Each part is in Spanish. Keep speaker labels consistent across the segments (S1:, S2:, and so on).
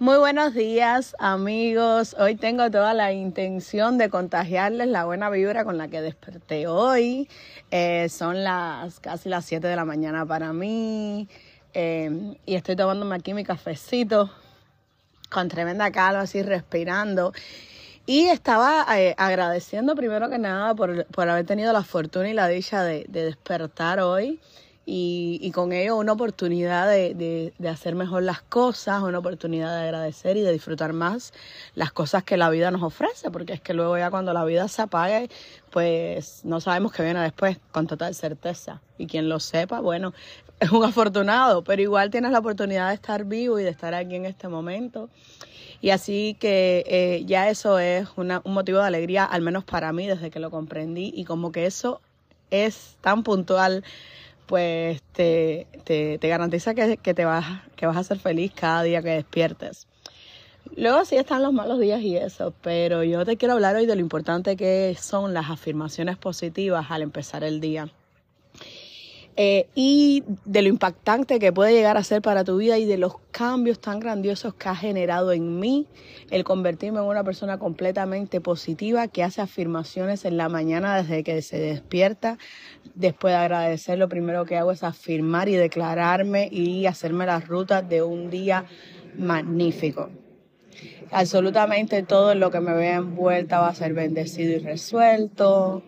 S1: Muy buenos días amigos. Hoy tengo toda la intención de contagiarles la buena vibra con la que desperté hoy. Eh, son las casi las 7 de la mañana para mí eh, y estoy tomándome aquí mi cafecito con tremenda calma, así respirando. Y estaba eh, agradeciendo primero que nada por, por, haber tenido la fortuna y la dicha de, de despertar hoy y, con ello una oportunidad de, hacer mejor las cosas, una oportunidad de agradecer y de disfrutar más las cosas que la vida nos ofrece, porque es que luego ya cuando la vida se apague, pues no sabemos qué viene después con total certeza. Y quien lo sepa, bueno, es un afortunado, pero igual tienes la oportunidad de estar vivo y de estar aquí en este momento. Y así que eh, ya eso es una, un motivo de alegría, al menos para mí, desde que lo comprendí. Y como que eso es tan puntual pues te, te, te garantiza que, que, te vas, que vas a ser feliz cada día que despiertes. Luego sí están los malos días y eso, pero yo te quiero hablar hoy de lo importante que son las afirmaciones positivas al empezar el día. Eh, y de lo impactante que puede llegar a ser para tu vida y de los cambios tan grandiosos que ha generado en mí el convertirme en una persona completamente positiva que hace afirmaciones en la mañana desde que se despierta. Después de agradecer, lo primero que hago es afirmar y declararme y hacerme las rutas de un día magnífico. Absolutamente todo lo que me vea envuelta va a ser bendecido y resuelto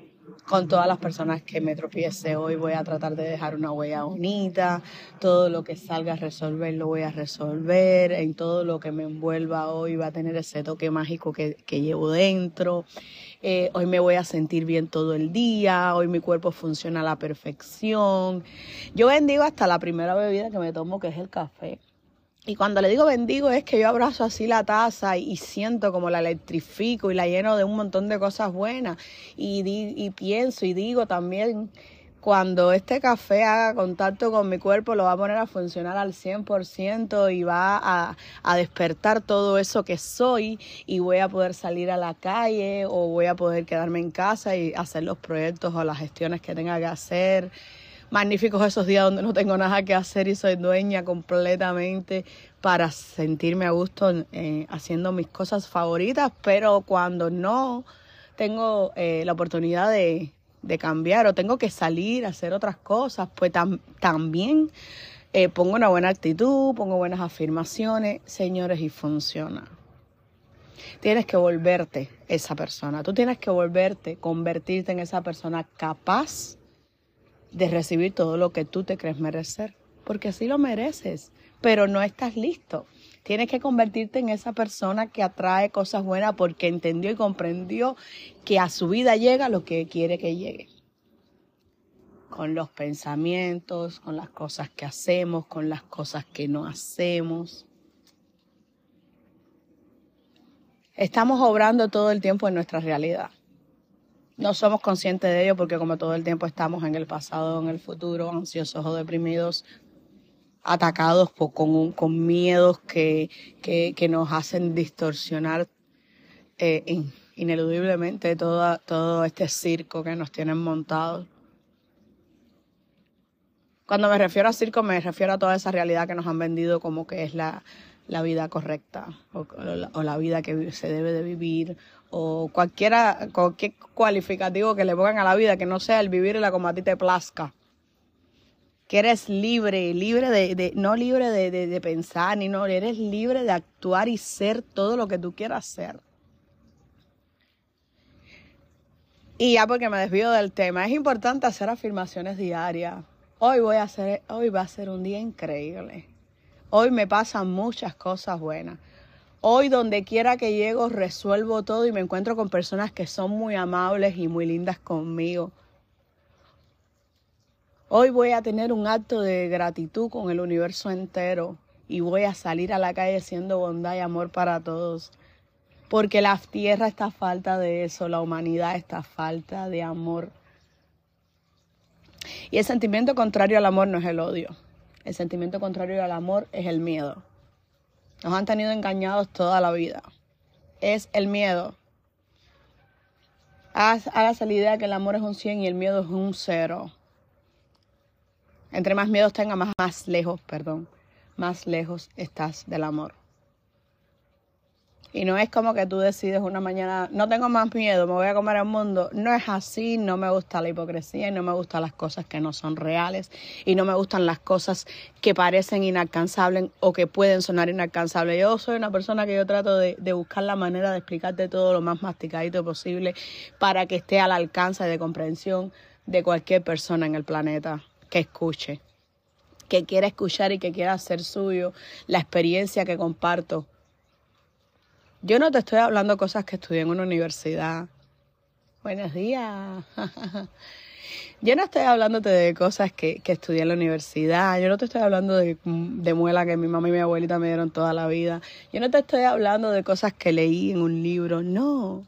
S1: con todas las personas que me tropiece hoy voy a tratar de dejar una huella bonita, todo lo que salga a resolver lo voy a resolver, en todo lo que me envuelva hoy va a tener ese toque mágico que, llevo dentro, eh, hoy me voy a sentir bien todo el día, hoy mi cuerpo funciona a la perfección. Yo bendigo hasta la primera bebida que me tomo, que es el café. Y cuando le digo bendigo es que yo abrazo así la taza y, siento como la electrifico y la lleno de un montón de cosas buenas. Y, y pienso y digo también, cuando este café haga contacto con mi cuerpo, lo va a poner a funcionar al 100% y va a, a despertar todo eso que soy y voy a poder salir a la calle o voy a poder quedarme en casa y hacer los proyectos o las gestiones que tenga que hacer magníficos esos días donde no tengo nada que hacer y soy dueña completamente para sentirme a gusto eh, haciendo mis cosas favoritas, pero cuando no tengo eh, la oportunidad de, de, cambiar o tengo que salir a hacer otras cosas, pues tam también eh, pongo una buena actitud, pongo buenas afirmaciones, señores, y funciona. Tienes que volverte esa persona, tú tienes que volverte, convertirte en esa persona capaz de recibir todo lo que tú te crees merecer, porque así lo mereces, pero no estás listo. Tienes que convertirte en esa persona que atrae cosas buenas porque entendió y comprendió que a su vida llega lo que quiere que llegue. Con los pensamientos, con las cosas que hacemos, con las cosas que no hacemos. Estamos obrando todo el tiempo en nuestra realidad no somos conscientes de ello porque como todo el tiempo estamos en el pasado, en el futuro, ansiosos o deprimidos, atacados por, con, miedos que, nos hacen distorsionar eh, in, ineludiblemente todo este circo que nos tienen montado. Cuando me refiero a circo, me refiero a toda esa realidad que nos han vendido como que es la, la vida correcta o, la vida que se debe de vivir o cualquiera, cualquier cualificativo que le pongan a la vida que no sea el vivirla como a ti te plazca. Que eres libre, libre de, de no libre de, pensar, ni no, eres libre de actuar y ser todo lo que tú quieras ser. Y ya porque me desvío del tema, es importante hacer afirmaciones diarias. Hoy voy a hacer, hoy va a ser un día increíble. Hoy me pasan muchas cosas buenas. Hoy donde quiera que llego resuelvo todo y me encuentro con personas que son muy amables y muy lindas conmigo. Hoy voy a tener un acto de gratitud con el universo entero y voy a salir a la calle siendo bondad y amor para todos. Porque la tierra está a falta de eso, la humanidad está a falta de amor. Y el sentimiento contrario al amor no es el odio. El sentimiento contrario al amor es el miedo. Nos han tenido engañados toda la vida. Es el miedo. Hágase la idea que el amor es un 100 y el miedo es un 0. Entre más miedos tenga, más, más lejos, perdón, más lejos estás del amor. Y no es como que tú decides una mañana, no tengo más miedo, me voy a comer el mundo. No es así, no me gusta la hipocresía y no me gustan las cosas que no son reales y no me gustan las cosas que parecen inalcanzables o que pueden sonar inalcanzables. Yo soy una persona que yo trato de, de buscar la manera de explicarte todo lo más masticadito posible para que esté al alcance de comprensión de cualquier persona en el planeta que escuche, que quiera escuchar y que quiera hacer suyo la experiencia que comparto yo no te estoy hablando cosas que estudié en una universidad. Buenos días. Yo no estoy hablándote de cosas que, que, estudié en la universidad. Yo no te estoy hablando de, de muela que mi mamá y mi abuelita me dieron toda la vida. Yo no te estoy hablando de cosas que leí en un libro. No.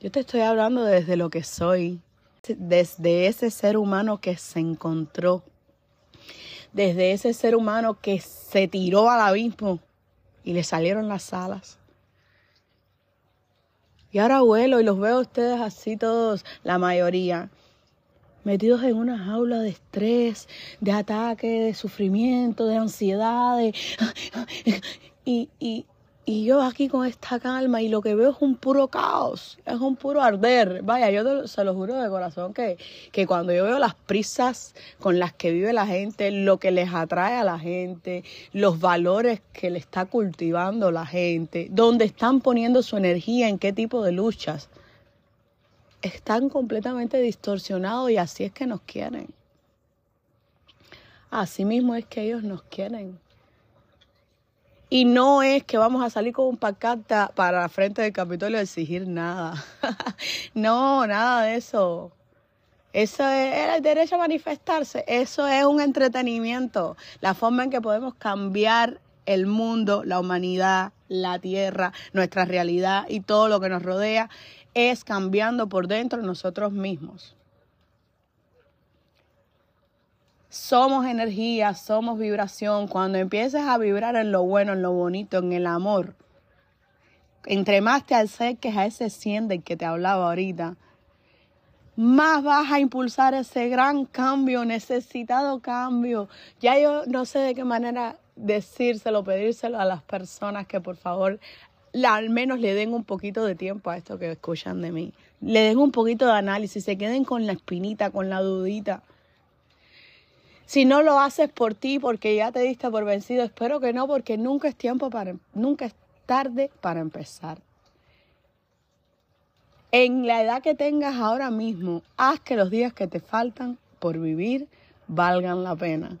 S1: Yo te estoy hablando desde lo que soy. Desde ese ser humano que se encontró. Desde ese ser humano que se tiró al abismo y le salieron las alas y ahora vuelo y los veo a ustedes así todos, la mayoría, metidos en una jaula de estrés, de ataque, de sufrimiento, de ansiedad, y, y yo aquí con esta calma y lo que veo es un puro caos, es un puro arder. Vaya, yo se lo juro de corazón que, que cuando yo veo las prisas con las que vive la gente, lo que les atrae a la gente, los valores que le está cultivando la gente, dónde están poniendo su energía, en qué tipo de luchas, están completamente distorsionados y así es que nos quieren. Así mismo es que ellos nos quieren. Y no es que vamos a salir con un pacata para la frente del Capitolio a exigir nada. no, nada de eso. Eso es el derecho a manifestarse. Eso es un entretenimiento. La forma en que podemos cambiar el mundo, la humanidad, la tierra, nuestra realidad y todo lo que nos rodea es cambiando por dentro nosotros mismos. Somos energía, somos vibración. Cuando empieces a vibrar en lo bueno, en lo bonito, en el amor, entre más te acerques a ese siente que te hablaba ahorita, más vas a impulsar ese gran cambio, necesitado cambio. Ya yo no sé de qué manera decírselo, pedírselo a las personas que por favor al menos le den un poquito de tiempo a esto que escuchan de mí. Le den un poquito de análisis, se queden con la espinita, con la dudita si no lo haces por ti, porque ya te diste por vencido, espero que no, porque nunca es tiempo para, nunca es tarde para empezar. En la edad que tengas ahora mismo, haz que los días que te faltan por vivir valgan la pena.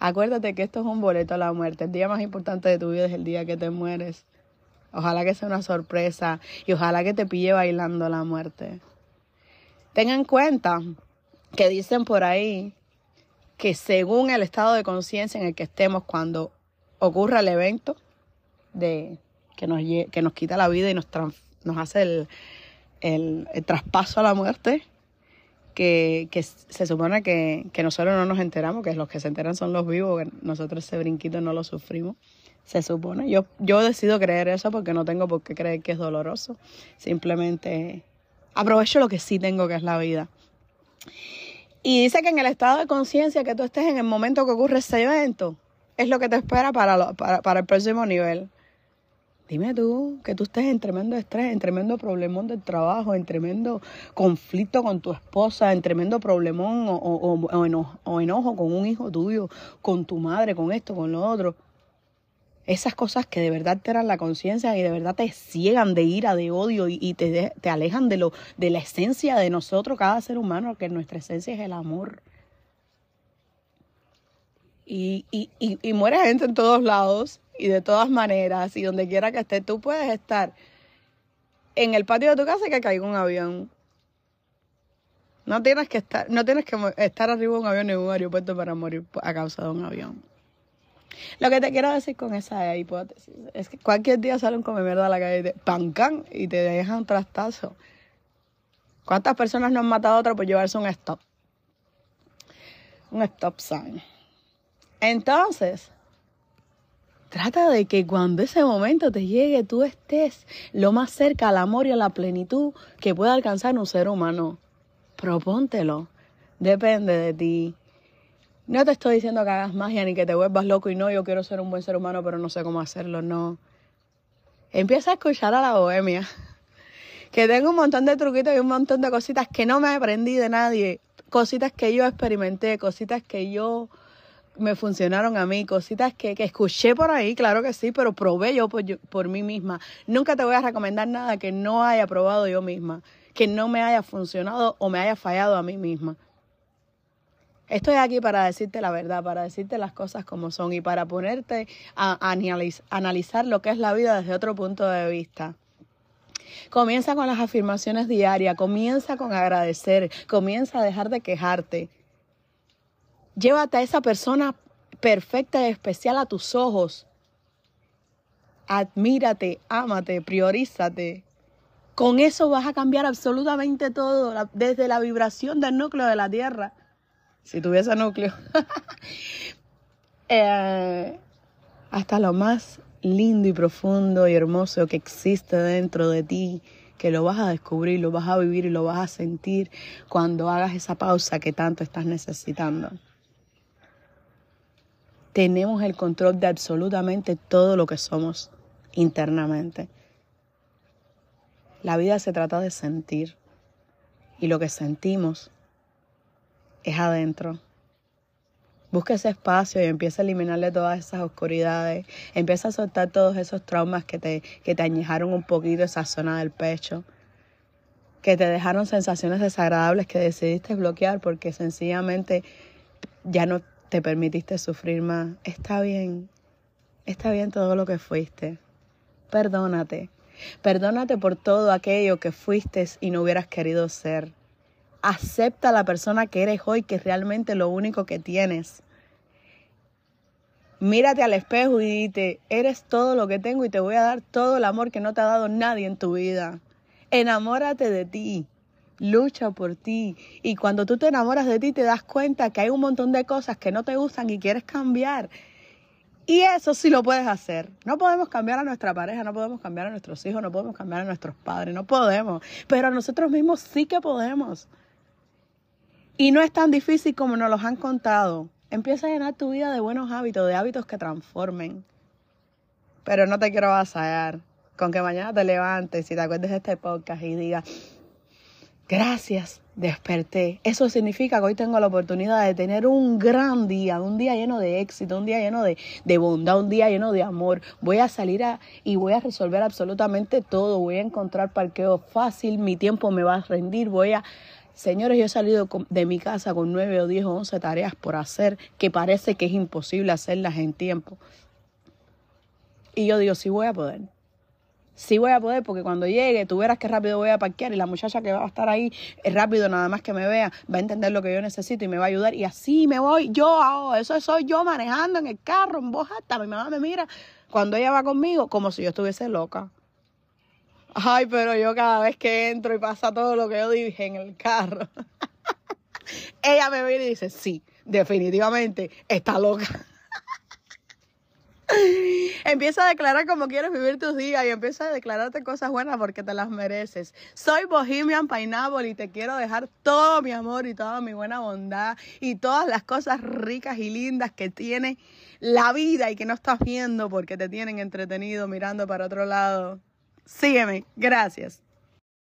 S1: Acuérdate que esto es un boleto a la muerte. El día más importante de tu vida es el día que te mueres. Ojalá que sea una sorpresa y ojalá que te pille bailando la muerte. Ten en cuenta que dicen por ahí que según el estado de conciencia en el que estemos cuando ocurra el evento de que nos, que nos quita la vida y nos, nos hace el, el, traspaso a la muerte, que, que se supone que, que, nosotros no nos enteramos, que los que se enteran son los vivos, que nosotros ese brinquito no lo sufrimos. Se supone. Yo, yo decido creer eso porque no tengo por qué creer que es doloroso. Simplemente aprovecho lo que sí tengo, que es la vida. Y dice que en el estado de conciencia que tú estés en el momento que ocurre ese evento, es lo que te espera para, para, el próximo nivel. Dime tú que tú estés en tremendo estrés, en tremendo problemón del trabajo, en tremendo conflicto con tu esposa, en tremendo problemón o, o enojo con un hijo tuyo, con tu madre, con esto, con lo otro esas cosas que de verdad te dan la conciencia y de verdad te ciegan de ira, de odio y, te, te, alejan de, lo, de la esencia de nosotros, cada ser humano, que nuestra esencia es el amor. Y, y, y, y muere gente en todos lados y de todas maneras y donde quiera que estés, tú puedes estar en el patio de tu casa y que caiga un avión. No tienes que estar, no tienes que estar arriba de un avión en un aeropuerto para morir a causa de un avión. Lo que te quiero decir con esa hipótesis es que cualquier día sale un come mierda a la calle y te pancan y te dejan un trastazo. ¿Cuántas personas no han matado a otra por llevarse un stop? Un stop sign. Entonces, trata de que cuando ese momento te llegue, tú estés lo más cerca al amor y a la plenitud que pueda alcanzar un ser humano. Propóntelo. Depende de ti. No te estoy diciendo que hagas magia ni que te vuelvas loco y no, yo quiero ser un buen ser humano, pero no sé cómo hacerlo, no. Empieza a escuchar a la bohemia. Que tengo un montón de truquitos y un montón de cositas que no me aprendí de nadie. Cositas que yo experimenté, cositas que yo me funcionaron a mí, cositas que, escuché por ahí, claro que sí, pero probé yo por, por mí misma. Nunca te voy a recomendar nada que no haya probado yo misma, que no me haya funcionado o me haya fallado a mí misma. Estoy aquí para decirte la verdad, para decirte las cosas como son y para ponerte a analizar lo que es la vida desde otro punto de vista. Comienza con las afirmaciones diarias, comienza con agradecer, comienza a dejar de quejarte. Llévate a esa persona perfecta y especial a tus ojos. Admírate, ámate, priorízate. Con eso vas a cambiar absolutamente todo, desde la vibración del núcleo de la Tierra. Si tuviese núcleo. Eh, hasta lo más lindo y profundo y hermoso que existe dentro de ti, que lo vas a descubrir, lo vas a vivir y lo vas a sentir cuando hagas esa pausa que tanto estás necesitando tenemos el control de absolutamente todo lo que somos internamente. La vida se trata de sentir y lo que sentimos es adentro. Busca ese espacio y empieza a eliminarle todas esas oscuridades. Empieza a soltar todos esos traumas que te, que te añejaron un poquito esa zona del pecho. Que te dejaron sensaciones desagradables que decidiste bloquear porque sencillamente ya no te permitiste sufrir más. Está bien, está bien todo lo que fuiste. Perdónate. Perdónate por todo aquello que fuiste y no hubieras querido ser. Acepta la persona que eres hoy, que es realmente lo único que tienes. Mírate al espejo y dite, eres todo lo que tengo y te voy a dar todo el amor que no te ha dado nadie en tu vida. Enamórate de ti lucha por ti. Y cuando tú te enamoras de ti, te das cuenta que hay un montón de cosas que no te gustan y quieres cambiar. Y eso sí lo puedes hacer. No podemos cambiar a nuestra pareja, no podemos cambiar a nuestros hijos, no podemos cambiar a nuestros padres, no podemos. Pero a nosotros mismos sí que podemos. Y no es tan difícil como nos los han contado. Empieza a llenar tu vida de buenos hábitos, de hábitos que transformen. Pero no te quiero avasallar con que mañana te levantes y te acuerdes de este podcast y digas, Gracias, desperté. Eso significa que hoy tengo la oportunidad de tener un gran día, un día lleno de éxito, un día lleno de, bondad, un día lleno de amor. Voy a salir a, y voy a resolver absolutamente todo. Voy a encontrar parqueo fácil, mi tiempo me va a rendir. Voy a... Señores, yo he salido de mi casa con nueve o diez o once tareas por hacer que parece que es imposible hacerlas en tiempo. Y yo digo, sí voy a poder. Sí voy a poder porque cuando llegue tú verás qué rápido voy a parquear y la muchacha que va a estar ahí es rápido nada más que me vea va a entender lo que yo necesito y me va a ayudar. Y así me voy yo eso soy yo manejando en el carro en voz alta. Mi mamá me mira cuando ella va conmigo como si yo estuviese loca ay pero yo cada vez que entro y pasa todo lo que yo dije en el carro ella me mira y dice sí definitivamente está loca Empieza a declarar como quieres vivir tus días y empieza a declararte cosas buenas porque te las mereces. Soy Bohemian Pineapple y te quiero dejar todo mi amor y toda mi buena bondad y todas las cosas ricas y lindas que tiene la vida y que no estás viendo porque te tienen entretenido mirando para otro lado. Sígueme. Gracias.